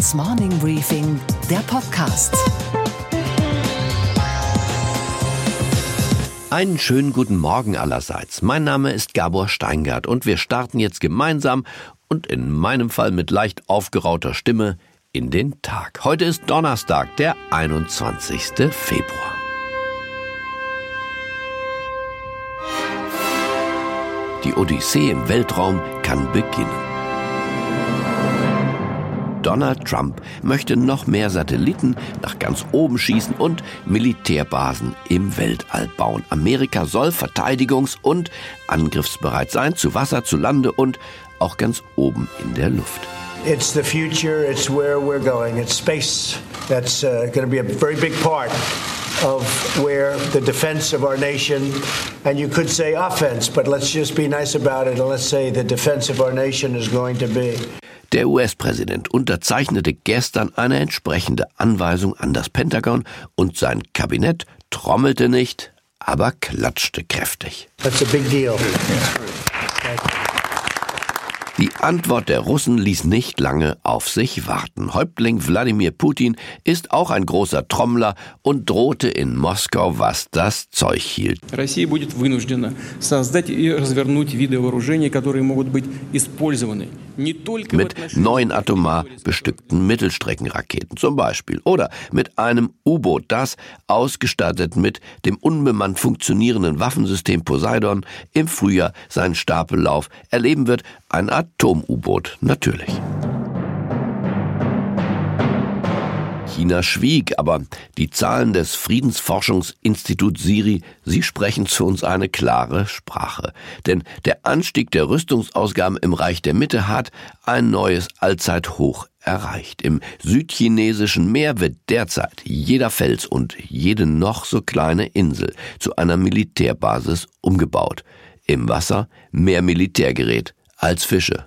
Handelsblatts Morning Briefing, der Podcast. Einen schönen guten Morgen allerseits. Mein Name ist Gabor Steingart und wir starten jetzt gemeinsam und in meinem Fall mit leicht aufgerauter Stimme in den Tag. Heute ist Donnerstag, der 21. Februar. Die Odyssee im Weltraum kann beginnen. Donald Trump möchte noch mehr Satelliten nach ganz oben schießen und Militärbasen im Weltall bauen. Amerika soll verteidigungs- und angriffsbereit sein, zu Wasser, zu Lande und auch ganz oben in der Luft. It's the future, it's where we're going. It's space that's uh, going to be a very big part of where the defense of our nation, and you could say offense, but let's just be nice about it and let's say the defense of our nation is going to be. Der US-Präsident unterzeichnete gestern eine entsprechende Anweisung an das Pentagon und sein Kabinett trommelte nicht, aber klatschte kräftig. That's a big deal. Die Antwort der Russen ließ nicht lange auf sich warten. Häuptling Wladimir Putin ist auch ein großer Trommler und drohte in Moskau, was das Zeug hielt. Russland wird gezwungen, soziale und verwernute Waffen zu entwickeln, die möglich sein mit neun atomar bestückten Mittelstreckenraketen zum Beispiel oder mit einem U-Boot, das ausgestattet mit dem unbemannt funktionierenden Waffensystem Poseidon im Frühjahr seinen Stapellauf erleben wird, ein Atom-U-Boot natürlich. China schwieg, aber die Zahlen des Friedensforschungsinstituts Siri, sie sprechen zu uns eine klare Sprache. Denn der Anstieg der Rüstungsausgaben im Reich der Mitte hat ein neues Allzeithoch erreicht. Im südchinesischen Meer wird derzeit jeder Fels und jede noch so kleine Insel zu einer Militärbasis umgebaut. Im Wasser mehr Militärgerät als Fische.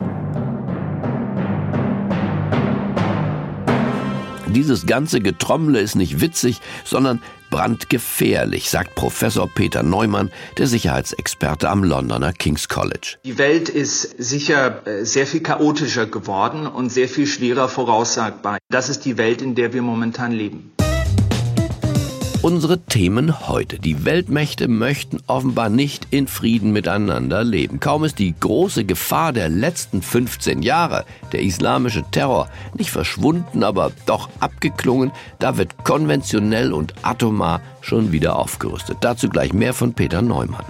Dieses ganze Getrommle ist nicht witzig, sondern brandgefährlich, sagt Professor Peter Neumann, der Sicherheitsexperte am Londoner King's College. Die Welt ist sicher äh, sehr viel chaotischer geworden und sehr viel schwerer voraussagbar. Das ist die Welt, in der wir momentan leben. Unsere Themen heute. Die Weltmächte möchten offenbar nicht in Frieden miteinander leben. Kaum ist die große Gefahr der letzten 15 Jahre, der islamische Terror, nicht verschwunden, aber doch abgeklungen, da wird konventionell und atomar schon wieder aufgerüstet. Dazu gleich mehr von Peter Neumann.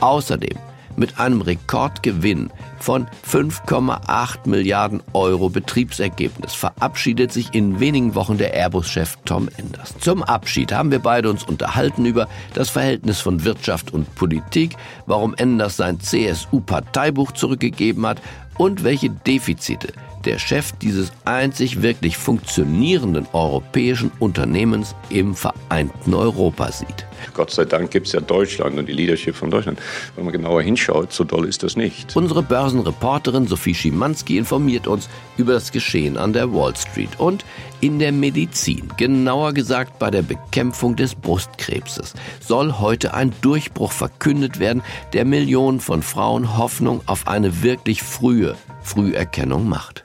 Außerdem mit einem Rekordgewinn von 5,8 Milliarden Euro Betriebsergebnis verabschiedet sich in wenigen Wochen der Airbus-Chef Tom Enders. Zum Abschied haben wir beide uns unterhalten über das Verhältnis von Wirtschaft und Politik, warum Enders sein CSU-Parteibuch zurückgegeben hat und welche Defizite der Chef dieses einzig wirklich funktionierenden europäischen Unternehmens im vereinten Europa sieht. Gott sei Dank gibt es ja Deutschland und die Leadership von Deutschland. Wenn man genauer hinschaut, so doll ist das nicht. Unsere Börsenreporterin Sophie Schimanski informiert uns über das Geschehen an der Wall Street und in der Medizin, genauer gesagt bei der Bekämpfung des Brustkrebses, soll heute ein Durchbruch verkündet werden, der Millionen von Frauen Hoffnung auf eine wirklich frühe Früherkennung macht.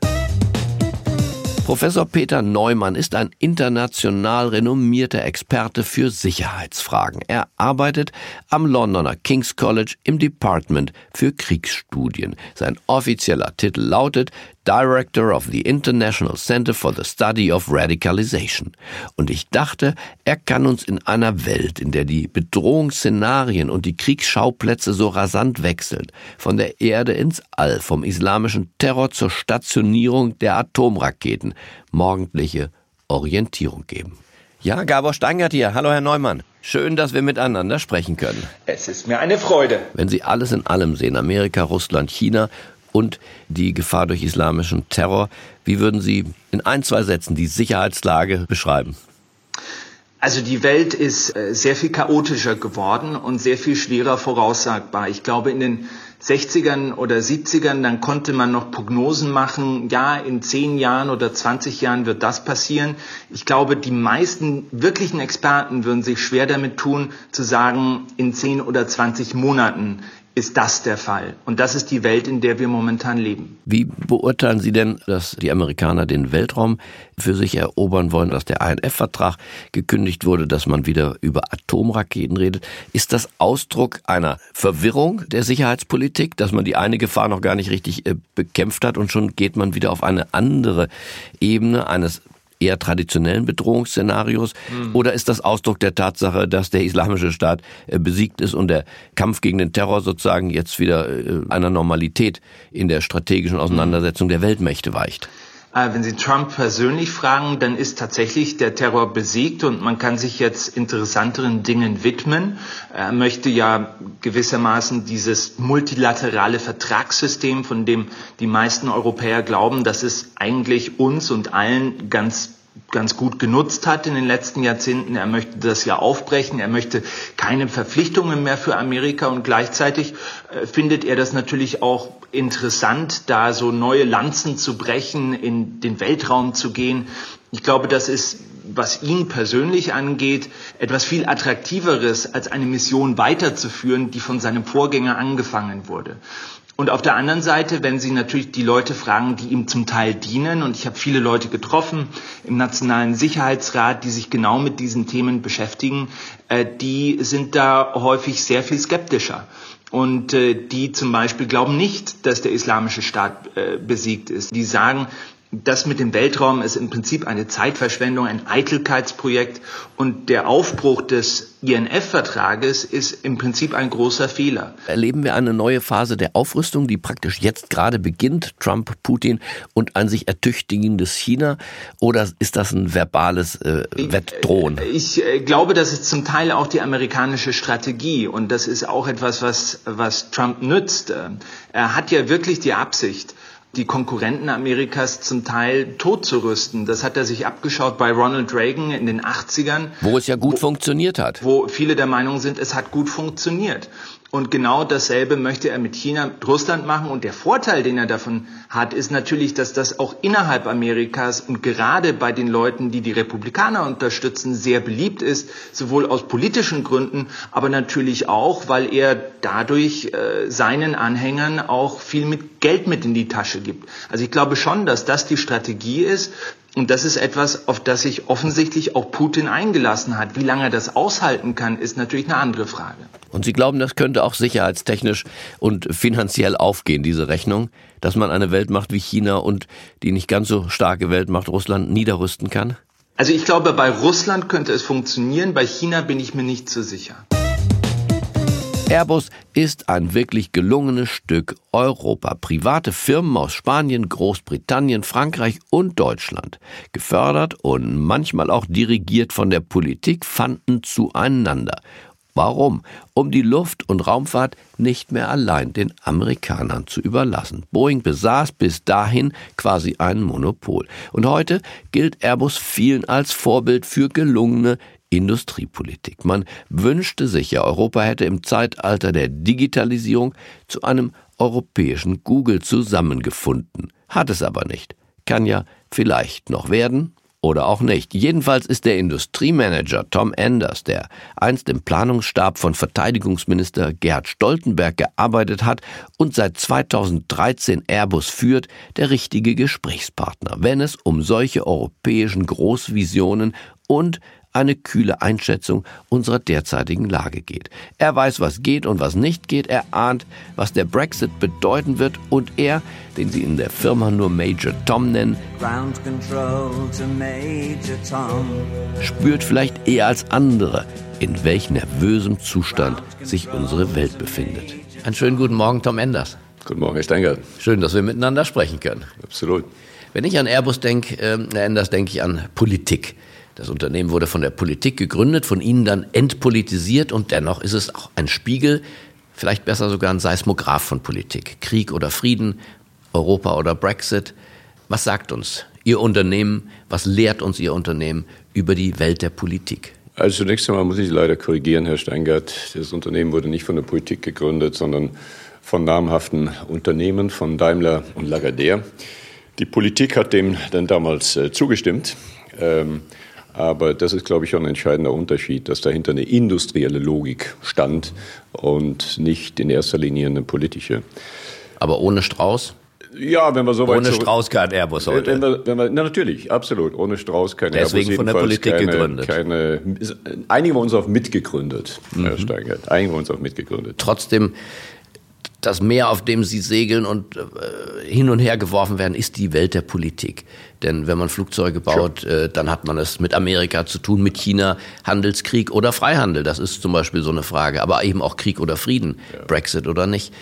Professor Peter Neumann ist ein international renommierter Experte für Sicherheitsfragen. Er arbeitet am Londoner King's College im Department für Kriegsstudien. Sein offizieller Titel lautet Director of the International Center for the Study of Radicalization. Und ich dachte, er kann uns in einer Welt, in der die Bedrohungsszenarien und die Kriegsschauplätze so rasant wechseln, von der Erde ins All, vom islamischen Terror zur Stationierung der Atomraketen, morgendliche Orientierung geben. Ja, Gabor Steingart hier. Hallo, Herr Neumann. Schön, dass wir miteinander sprechen können. Es ist mir eine Freude. Wenn Sie alles in allem sehen, Amerika, Russland, China und die Gefahr durch islamischen Terror, wie würden Sie in ein, zwei Sätzen die Sicherheitslage beschreiben? Also die Welt ist äh, sehr viel chaotischer geworden und sehr viel schwerer voraussagbar. Ich glaube, in den 60ern oder 70ern, dann konnte man noch Prognosen machen, ja, in 10 Jahren oder 20 Jahren wird das passieren. Ich glaube, die meisten wirklichen Experten würden sich schwer damit tun, zu sagen, in 10 oder 20 Monaten ist das der Fall. Und das ist die Welt, in der wir momentan leben. Wie beurteilen Sie denn, dass die Amerikaner den Weltraum für sich erobern wollen, dass der INF-Vertrag gekündigt wurde, dass man wieder über Atomraketen redet? Ist das Ausdruck einer Verwirrung der Sicherheitspolitik, dass man die eine Gefahr noch gar nicht richtig äh, bekämpft hat und schon geht man wieder auf eine andere Ebene eines eher traditionellen Bedrohungsszenarios? Mhm. Oder ist das Ausdruck der Tatsache, dass der Islamische Staat äh, besiegt ist und der Kampf gegen den Terror sozusagen jetzt wieder äh, einer Normalität in der strategischen Auseinandersetzung der Weltmächte weicht? Äh, wenn Sie Trump persönlich fragen, dann ist tatsächlich der Terror besiegt und man kann sich jetzt interessanteren Dingen widmen. Er möchte ja gewissermaßen dieses multilaterale Vertragssystem, von dem die meisten Europäer glauben, dass es eigentlich uns und allen ganz ganz gut genutzt hat in den letzten Jahrzehnten. Er möchte das ja aufbrechen. Er möchte keine Verpflichtungen mehr für Amerika und gleichzeitig äh, findet er das natürlich auch interessant, da so neue Lanzen zu brechen, in den Weltraum zu gehen. Ich glaube, das ist, was ihn persönlich angeht, etwas viel attraktiveres als eine Mission weiterzuführen, die von seinem Vorgänger angefangen wurde. Und auf der anderen Seite, wenn Sie natürlich die Leute fragen, die ihm zum Teil dienen, und ich habe viele Leute getroffen im Nationalen Sicherheitsrat, die sich genau mit diesen Themen beschäftigen, äh, die sind da häufig sehr viel skeptischer. Und äh, die zum Beispiel glauben nicht, dass der islamische Staat äh, besiegt ist. Die sagen, das mit dem Weltraum ist im Prinzip eine Zeitverschwendung, ein Eitelkeitsprojekt und der Aufbruch des INF-Vertrages ist im Prinzip ein großer Fehler. Erleben wir eine neue Phase der Aufrüstung, die praktisch jetzt gerade beginnt, Trump, Putin und ein sich ertüchtigendes China? Oder ist das ein verbales äh, Wettdrohen? Ich, ich äh, glaube, das ist zum Teil auch die amerikanische Strategie und das ist auch etwas, was, was Trump nützt. Er hat ja wirklich die Absicht, die Konkurrenten Amerikas zum Teil totzurüsten. Das hat er sich abgeschaut bei Ronald Reagan in den 80ern. Wo es ja gut wo, funktioniert hat. Wo viele der Meinung sind, es hat gut funktioniert. Und genau dasselbe möchte er mit China, mit Russland machen. Und der Vorteil, den er davon hat, ist natürlich, dass das auch innerhalb Amerikas und gerade bei den Leuten, die die Republikaner unterstützen, sehr beliebt ist, sowohl aus politischen Gründen, aber natürlich auch, weil er dadurch äh, seinen Anhängern auch viel mit Geld mit in die Tasche gibt. Also ich glaube schon, dass das die Strategie ist, und das ist etwas, auf das sich offensichtlich auch Putin eingelassen hat. Wie lange er das aushalten kann, ist natürlich eine andere Frage. Und Sie glauben, das könnte auch sicherheitstechnisch und finanziell aufgehen, diese Rechnung, dass man eine Weltmacht wie China und die nicht ganz so starke Weltmacht Russland niederrüsten kann? Also ich glaube, bei Russland könnte es funktionieren, bei China bin ich mir nicht so sicher. Airbus ist ein wirklich gelungenes Stück Europa. Private Firmen aus Spanien, Großbritannien, Frankreich und Deutschland, gefördert und manchmal auch dirigiert von der Politik, fanden zueinander. Warum? Um die Luft- und Raumfahrt nicht mehr allein den Amerikanern zu überlassen. Boeing besaß bis dahin quasi ein Monopol. Und heute gilt Airbus vielen als Vorbild für gelungene Industriepolitik. Man wünschte sich ja, Europa hätte im Zeitalter der Digitalisierung zu einem europäischen Google zusammengefunden. Hat es aber nicht. Kann ja vielleicht noch werden oder auch nicht. Jedenfalls ist der Industriemanager Tom Enders, der einst im Planungsstab von Verteidigungsminister Gerhard Stoltenberg gearbeitet hat und seit 2013 Airbus führt, der richtige Gesprächspartner, wenn es um solche europäischen Großvisionen und eine kühle Einschätzung unserer derzeitigen Lage geht. Er weiß, was geht und was nicht geht, er ahnt, was der Brexit bedeuten wird und er, den sie in der Firma nur Major Tom nennen, Major Tom. spürt vielleicht eher als andere, in welch nervösem Zustand sich unsere Welt befindet. Einen schönen guten Morgen, Tom Enders. Guten Morgen, Herr Steingart. Schön, dass wir miteinander sprechen können. Absolut. Wenn ich an Airbus denke, äh, Herr Enders, denke ich an Politik. Das Unternehmen wurde von der Politik gegründet, von ihnen dann entpolitisiert und dennoch ist es auch ein Spiegel, vielleicht besser sogar ein Seismograph von Politik. Krieg oder Frieden, Europa oder Brexit. Was sagt uns Ihr Unternehmen, was lehrt uns Ihr Unternehmen über die Welt der Politik? Also zunächst einmal muss ich leider korrigieren, Herr Steingart. Das Unternehmen wurde nicht von der Politik gegründet, sondern von namhaften Unternehmen, von Daimler und Lagardère. Die Politik hat dem dann damals äh, zugestimmt. Ähm, Aber das ist, glaube ich, schon ein entscheidender Unterschied, dass dahinter eine industrielle Logik stand und nicht in erster Linie eine politische. Aber ohne Strauß? Ja, wenn wir so weit Ohne Strauß kein Airbus heute. Wenn wir, wenn wir, na, natürlich, absolut. Ohne Strauß kein Deswegen Airbus. von der Politik keine, gegründet. Keine, einigen wir uns auf mitgegründet, Mhm. Herr Steingart. Einigen wir uns auf mitgegründet. Trotzdem, das Meer, auf dem Sie segeln und äh, hin und her geworfen werden, ist die Welt der Politik. Denn wenn man Flugzeuge baut, äh, dann hat man es mit Amerika zu tun, mit China, Handelskrieg oder Freihandel. Das ist zum Beispiel so eine Frage. Aber eben auch Krieg oder Frieden, Brexit oder nicht.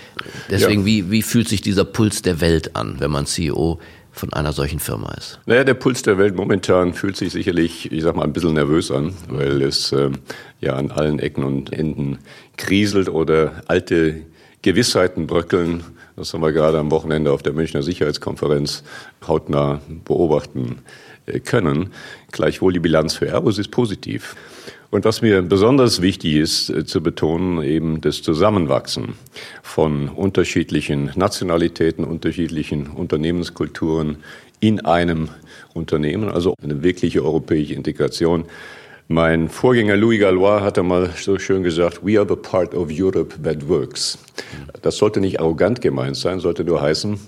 Deswegen, Ja. wie, wie fühlt sich dieser Puls der Welt an, wenn man CEO von einer solchen Firma ist? Naja, der Puls der Welt momentan fühlt sich sicherlich, ich sag mal, ein bisschen nervös an, weil es ähm, ja an allen Ecken und Enden kriselt oder alte Gewissheiten bröckeln. Das haben wir gerade am Wochenende auf der Münchner Sicherheitskonferenz hautnah beobachten äh, können. Gleichwohl die Bilanz für Airbus ist positiv. Und was mir besonders wichtig ist äh, zu betonen, eben das Zusammenwachsen von unterschiedlichen Nationalitäten, unterschiedlichen Unternehmenskulturen in einem Unternehmen, also eine wirkliche europäische Integration. Mein Vorgänger Louis Gallois hatte mal so schön gesagt, we are the part of Europe that works. Das sollte nicht arrogant gemeint sein, sollte nur heißen,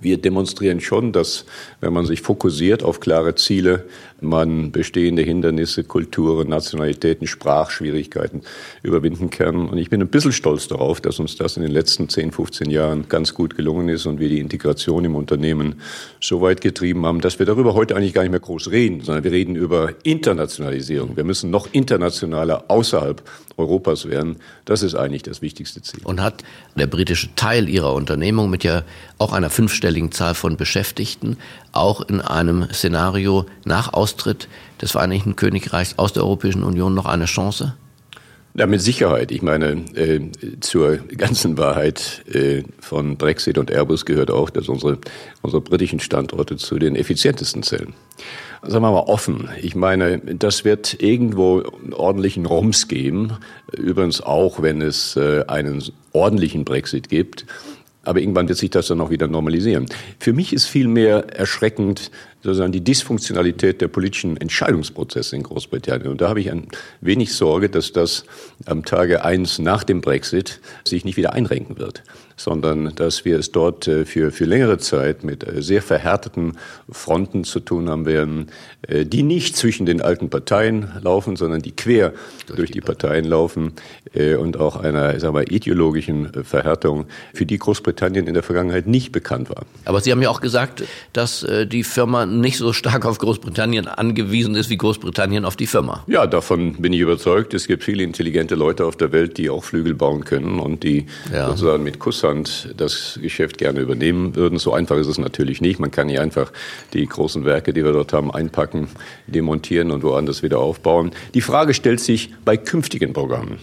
wir demonstrieren schon, dass wenn man sich fokussiert auf klare Ziele, man bestehende Hindernisse, Kulturen, Nationalitäten, Sprachschwierigkeiten überwinden kann. Und ich bin ein bisschen stolz darauf, dass uns das in den letzten 10, 15 Jahren ganz gut gelungen ist und wir die Integration im Unternehmen so weit getrieben haben, dass wir darüber heute eigentlich gar nicht mehr groß reden, sondern wir reden über Internationalisierung. Wir müssen noch internationaler außerhalb Europas werden. Das ist eigentlich das wichtigste Ziel. Und hat der britische Teil ihrer Unternehmung mit ja auch einer fünfstelligen Zahl von Beschäftigten auch in einem Szenario nach Austritt des Vereinigten Königreichs aus der Europäischen Union noch eine Chance? Ja, mit Sicherheit. Ich meine, äh, zur ganzen Wahrheit äh, von Brexit und Airbus gehört auch, dass unsere, unsere britischen Standorte zu den effizientesten zählen. Sagen wir mal offen. Ich meine, das wird irgendwo einen ordentlichen Rums geben. Übrigens auch, wenn es äh, einen ordentlichen Brexit gibt. Aber irgendwann wird sich das dann auch wieder normalisieren. Für mich ist vielmehr erschreckend sozusagen die Dysfunktionalität der politischen Entscheidungsprozesse in Großbritannien. Und da habe ich ein wenig Sorge, dass das am Tage eins nach dem Brexit sich nicht wieder einrenken wird, sondern dass wir es dort äh, für, für längere Zeit mit äh, sehr verhärteten Fronten zu tun haben werden, äh, die nicht zwischen den alten Parteien laufen, sondern die quer durch, durch die, die Parteien laufen und auch einer sagen wir, ideologischen Verhärtung, für die Großbritannien in der Vergangenheit nicht bekannt war. Aber Sie haben ja auch gesagt, dass die Firma nicht so stark auf Großbritannien angewiesen ist wie Großbritannien auf die Firma. Ja, davon bin ich überzeugt. Es gibt viele intelligente Leute auf der Welt, die auch Flügel bauen können und die ja. sozusagen mit Kusshand das Geschäft gerne übernehmen würden. So einfach ist es natürlich nicht. Man kann nicht einfach die großen Werke, die wir dort haben, einpacken, demontieren und woanders wieder aufbauen. Die Frage stellt sich bei künftigen Programmen.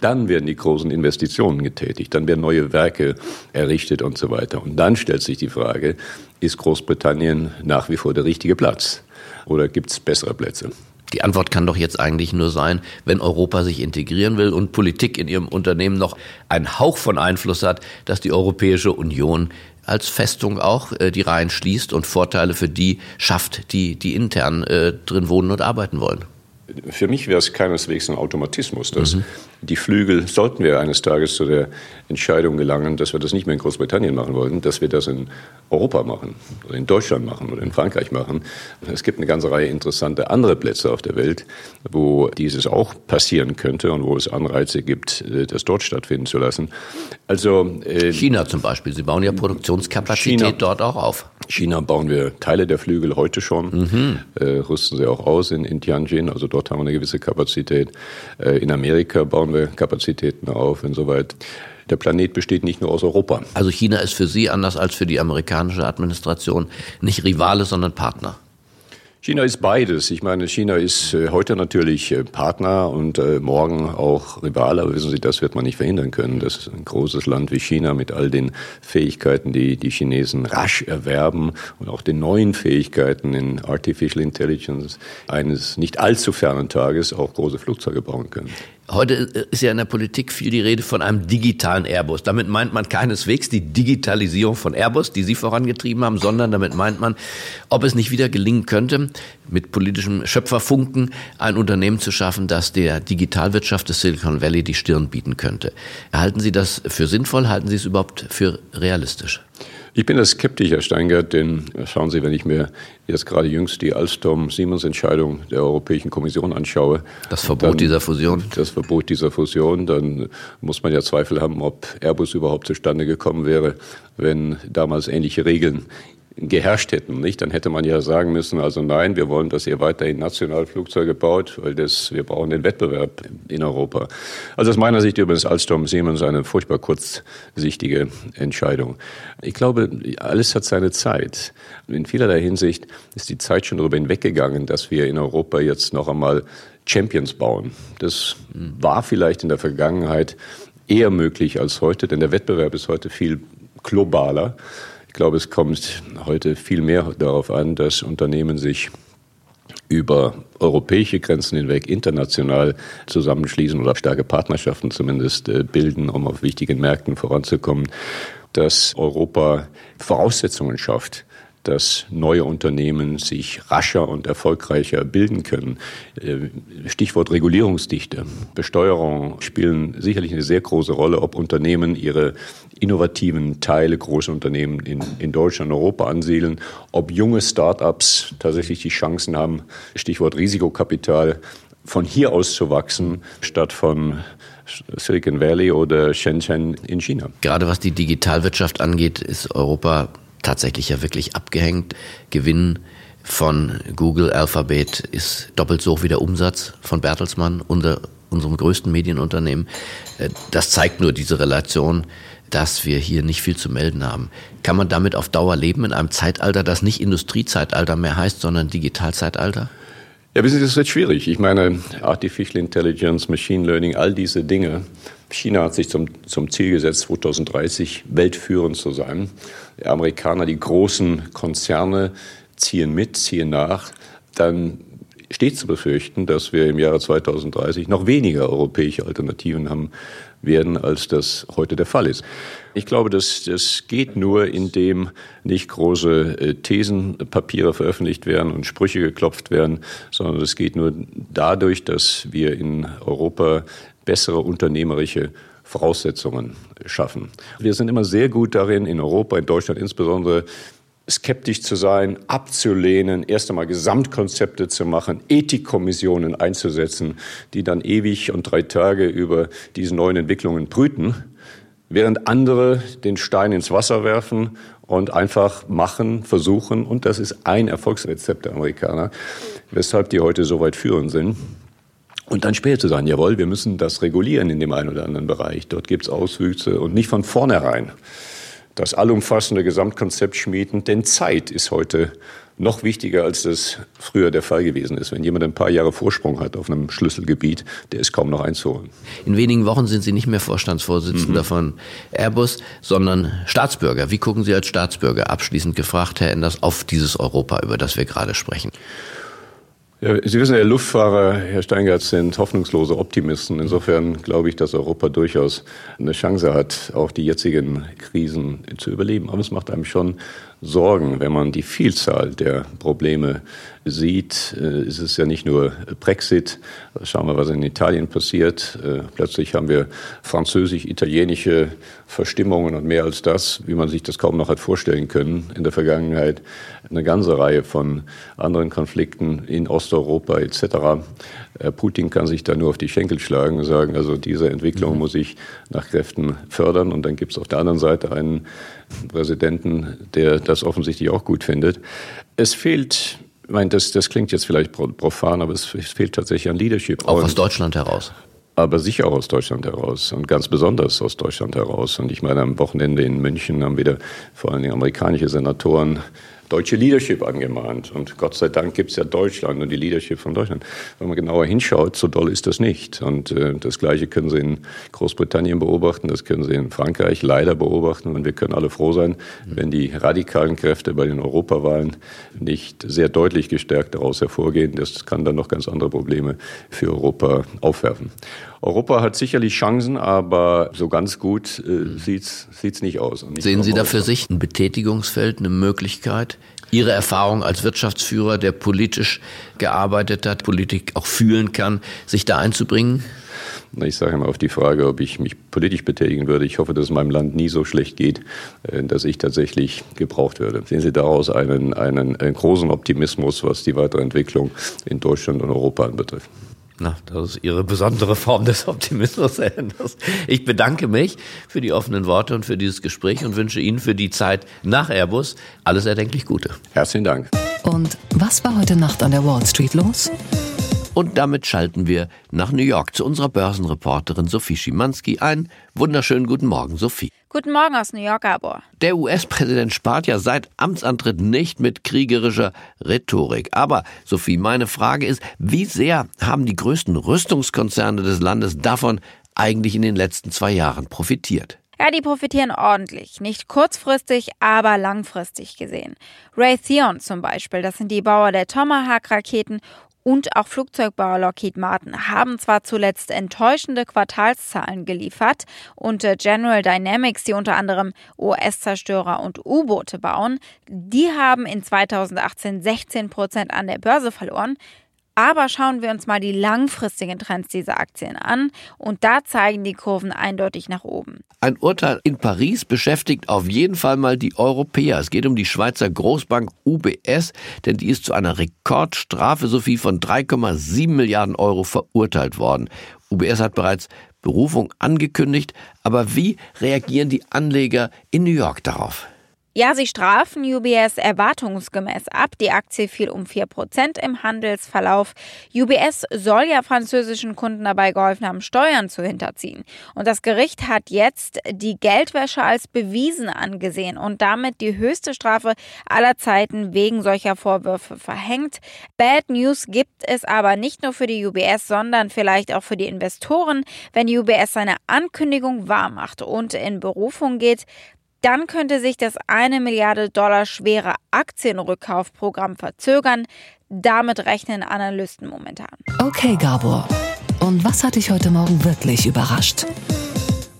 Dann werden die großen Investitionen getätigt, dann werden neue Werke errichtet und so weiter. Und dann stellt sich die Frage, ist Großbritannien nach wie vor der richtige Platz oder gibt es bessere Plätze? Die Antwort kann doch jetzt eigentlich nur sein, wenn Europa sich integrieren will und Politik in ihrem Unternehmen noch einen Hauch von Einfluss hat, dass die Europäische Union als Festung auch äh, die Reihen schließt und Vorteile für die schafft, die, die intern äh, drin wohnen und arbeiten wollen. Für mich wäre es keineswegs ein Automatismus, dass mhm. die Flügel, sollten wir eines Tages zu der Entscheidung gelangen, dass wir das nicht mehr in Großbritannien machen wollen, dass wir das in Europa machen oder in Deutschland machen oder in Frankreich machen. Es gibt eine ganze Reihe interessante andere Plätze auf der Welt, wo dieses auch passieren könnte und wo es Anreize gibt, das dort stattfinden zu lassen. Also äh, China zum Beispiel. Sie bauen ja Produktionskapazität China, dort auch auf. China bauen wir Teile der Flügel heute schon, mhm. äh, rüsten sie auch aus in, in Tianjin. Also dort haben wir eine gewisse Kapazität. Äh, in Amerika bauen wir Kapazitäten auf. Insoweit der Planet besteht nicht nur aus Europa. Also China ist für Sie anders als für die amerikanische Administration nicht Rivale, sondern Partner. China ist beides. Ich meine, China ist äh, heute natürlich äh, Partner und äh, morgen auch Rivale. Aber wissen Sie, das wird man nicht verhindern können. Das ist ein großes Land wie China mit all den Fähigkeiten, die die Chinesen rasch erwerben und auch den neuen Fähigkeiten in Artificial Intelligence eines nicht allzu fernen Tages auch große Flugzeuge bauen können. Heute ist ja in der Politik viel die Rede von einem digitalen Airbus. Damit meint man keineswegs die Digitalisierung von Airbus, die Sie vorangetrieben haben, sondern damit meint man, ob es nicht wieder gelingen könnte, mit politischem Schöpferfunken ein Unternehmen zu schaffen, das der Digitalwirtschaft des Silicon Valley die Stirn bieten könnte. Halten Sie das für sinnvoll? Halten Sie es überhaupt für realistisch? Ich bin da skeptisch, Herr Steingart, denn schauen Sie, wenn ich mir jetzt gerade jüngst die Alstom-Siemens-Entscheidung der Europäischen Kommission anschaue. Das Verbot dann, dieser Fusion? Das Verbot dieser Fusion, dann muss man ja Zweifel haben, ob Airbus überhaupt zustande gekommen wäre, wenn damals ähnliche Regeln geherrscht hätten, nicht? Dann hätte man ja sagen müssen, also nein, wir wollen, dass ihr weiterhin Nationalflugzeuge baut, weil das, wir brauchen den Wettbewerb in Europa. Also aus meiner Sicht übrigens Alstom Siemens eine furchtbar kurzsichtige Entscheidung. Ich glaube, alles hat seine Zeit. In vielerlei Hinsicht ist die Zeit schon darüber hinweggegangen, dass wir in Europa jetzt noch einmal Champions bauen. Das war vielleicht in der Vergangenheit eher möglich als heute, denn der Wettbewerb ist heute viel globaler glaube, es kommt heute viel mehr darauf an, dass Unternehmen sich über europäische Grenzen hinweg international zusammenschließen oder starke Partnerschaften zumindest äh, bilden, um auf wichtigen Märkten voranzukommen, dass Europa Voraussetzungen schafft, dass neue Unternehmen sich rascher und erfolgreicher bilden können. Äh, Stichwort Regulierungsdichte. Besteuerung spielen sicherlich eine sehr große Rolle, ob Unternehmen ihre innovativen Teile, große Unternehmen in, in Deutschland, Europa ansiedeln, ob junge Start-ups tatsächlich die Chancen haben, Stichwort Risikokapital, von hier aus zu wachsen, statt von Silicon Valley oder Shenzhen in China. Gerade was die Digitalwirtschaft angeht, ist Europa tatsächlich ja wirklich abgehängt. Gewinn von Google Alphabet ist doppelt so hoch wie der Umsatz von Bertelsmann, unser, unserem größten Medienunternehmen. Äh, das zeigt nur diese Relation, dass wir hier nicht viel zu melden haben. Kann man damit auf Dauer leben in einem Zeitalter, das nicht Industriezeitalter mehr heißt, sondern Digitalzeitalter? Ja, wissen Sie, das wird schwierig. Ich meine, Artificial Intelligence, Machine Learning, all diese Dinge. China hat sich zum, zum Ziel gesetzt, 2030 weltführend zu sein. Amerikaner, die großen Konzerne ziehen mit, ziehen nach. Dann steht zu befürchten, dass wir im Jahre 2030 noch weniger europäische Alternativen haben werden, als das heute der Fall ist. Ich glaube, das, das geht nur, indem nicht große äh, Thesenpapiere veröffentlicht werden und Sprüche geklopft werden, sondern es geht nur dadurch, dass wir in Europa bessere unternehmerische Voraussetzungen schaffen. Wir sind immer sehr gut darin, in Europa, in Deutschland insbesondere, skeptisch zu sein, abzulehnen, erst einmal Gesamtkonzepte zu machen, Ethikkommissionen einzusetzen, die dann ewig und drei Tage über diese neuen Entwicklungen brüten, während andere den Stein ins Wasser werfen und einfach machen, versuchen. Und das ist ein Erfolgsrezept der Amerikaner, weshalb die heute so weit führend sind. Und dann später zu sagen, jawohl, wir müssen das regulieren in dem einen oder anderen Bereich. Dort gibt es Auswüchse und nicht von vornherein das allumfassende Gesamtkonzept schmieden, denn Zeit ist heute noch wichtiger, als das früher der Fall gewesen ist. Wenn jemand ein paar Jahre Vorsprung hat auf einem Schlüsselgebiet, der ist kaum noch einzuholen. In wenigen Wochen sind Sie nicht mehr Vorstandsvorsitzender mhm. von Airbus, sondern Staatsbürger. Wie gucken Sie als Staatsbürger, abschließend gefragt, Herr Enders, auf dieses Europa, über das wir gerade sprechen? Ja, Sie wissen, der Luftfahrer, Herr Steingart, sind hoffnungslose Optimisten. Insofern glaube ich, dass Europa durchaus eine Chance hat, auch die jetzigen Krisen zu überleben. Aber es macht einem schon Sorgen, wenn man die Vielzahl der Probleme sieht. Äh, ist es ja nicht nur Brexit. Schauen wir, was in Italien passiert. Äh, plötzlich haben wir französisch-italienische Verstimmungen und mehr als das, wie man sich das kaum noch hat vorstellen können in der Vergangenheit. Eine ganze Reihe von anderen Konflikten in Osteuropa etc. Äh, Putin kann sich da nur auf die Schenkel schlagen und sagen, also diese Entwicklung mhm. muss ich nach Kräften fördern. Und dann gibt es auf der anderen Seite einen Präsidenten, der das offensichtlich auch gut findet. Es fehlt, ich meine, das, das klingt jetzt vielleicht profan, aber es, es fehlt tatsächlich an Leadership. Auch aus Deutschland heraus aber sicher auch aus Deutschland heraus und ganz besonders aus Deutschland heraus. Und ich meine, am Wochenende in München haben wieder vor allen Dingen amerikanische Senatoren deutsche Leadership angemahnt. Und Gott sei Dank gibt es ja Deutschland und die Leadership von Deutschland. Wenn man genauer hinschaut, so doll ist das nicht. Und äh, das Gleiche können Sie in Großbritannien beobachten, das können Sie in Frankreich leider beobachten. Und wir können alle froh sein, wenn die radikalen Kräfte bei den Europawahlen nicht sehr deutlich gestärkt daraus hervorgehen. Das kann dann noch ganz andere Probleme für Europa aufwerfen. Europa hat sicherlich Chancen, aber so ganz gut äh, sieht's sieht's nicht aus. Nicht Sehen Sie da für sich ein Betätigungsfeld, eine Möglichkeit, Ihre Erfahrung als Wirtschaftsführer, der politisch gearbeitet hat, Politik auch fühlen kann, sich da einzubringen? Ich sage immer auf die Frage, ob ich mich politisch betätigen würde. Ich hoffe, dass es meinem Land nie so schlecht geht, äh, dass ich tatsächlich gebraucht werde. Sehen Sie daraus einen, einen, einen großen Optimismus, was die weitere Entwicklung in Deutschland und Europa anbetrifft? Na, das ist Ihre besondere Form des Optimismus, Herr Enders. Ich bedanke mich für die offenen Worte und für dieses Gespräch und wünsche Ihnen für die Zeit nach Airbus alles erdenklich Gute. Herzlichen Dank. Und was war heute Nacht an der Wall Street los? Und damit schalten wir nach New York zu unserer Börsenreporterin Sophie Schimanski. Einen wunderschönen guten Morgen, Sophie. Guten Morgen aus New York, Gabor. Der US-Präsident spart ja seit Amtsantritt nicht mit kriegerischer Rhetorik. Aber, Sophie, meine Frage ist, wie sehr haben die größten Rüstungskonzerne des Landes davon eigentlich in den letzten zwei Jahren profitiert? Ja, die profitieren ordentlich. Nicht kurzfristig, aber langfristig gesehen. Raytheon zum Beispiel, das sind die Bauer der Tomahawk-Raketen und auch Flugzeugbauer Lockheed Martin haben zwar zuletzt enttäuschende Quartalszahlen geliefert und äh, General Dynamics, die unter anderem US-Zerstörer und U-Boote bauen, die haben in 2018 16 Prozent an der Börse verloren. Aber schauen wir uns mal die langfristigen Trends dieser Aktien an und da zeigen die Kurven eindeutig nach oben. Ein Urteil in Paris beschäftigt auf jeden Fall mal die Europäer. Es geht um die Schweizer Großbank UBS, denn die ist zu einer Rekordstrafe Sophie von 3,7 Milliarden Euro verurteilt worden. UBS hat bereits Berufung angekündigt, aber wie reagieren die Anleger in New York darauf? Ja, sie strafen UBS erwartungsgemäß ab. Die Aktie fiel um 4% im Handelsverlauf. UBS soll ja französischen Kunden dabei geholfen haben, Steuern zu hinterziehen. Und das Gericht hat jetzt die Geldwäsche als bewiesen angesehen und damit die höchste Strafe aller Zeiten wegen solcher Vorwürfe verhängt. Bad News gibt es aber nicht nur für die UBS, sondern vielleicht auch für die Investoren. Wenn UBS seine Ankündigung wahrmacht und in Berufung geht, dann könnte sich das eine Milliarde Dollar schwere Aktienrückkaufprogramm verzögern. Damit rechnen Analysten momentan. Okay, Gabor. Und was hat dich heute Morgen wirklich überrascht?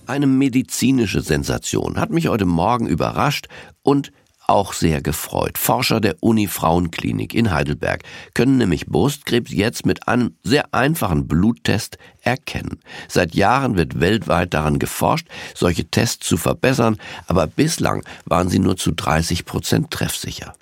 Eine medizinische Sensation hat mich heute Morgen überrascht und auch sehr gefreut. Forscher der Uni Frauenklinik in Heidelberg können nämlich Brustkrebs jetzt mit einem sehr einfachen Bluttest erkennen. Seit Jahren wird weltweit daran geforscht, solche Tests zu verbessern, aber bislang waren sie nur zu 30 Prozent treffsicher.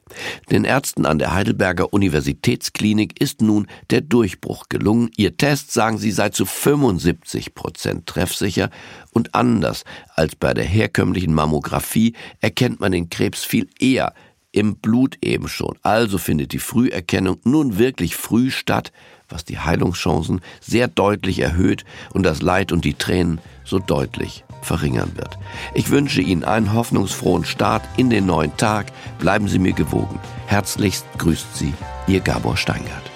Den Ärzten an der Heidelberger Universitätsklinik ist nun der Durchbruch gelungen. Ihr Test, sagen sie, sei zu 75 Prozent treffsicher und anders als bei der herkömmlichen Mammographie erkennt man den Krebs viel eher im Blut eben schon. Also findet die Früherkennung nun wirklich früh statt, was die Heilungschancen sehr deutlich erhöht und das Leid und die Tränen so deutlich verringern wird. Ich wünsche Ihnen einen hoffnungsfrohen Start in den neuen Tag. Bleiben Sie mir gewogen. Herzlichst grüßt Sie Ihr Gabor Steingart.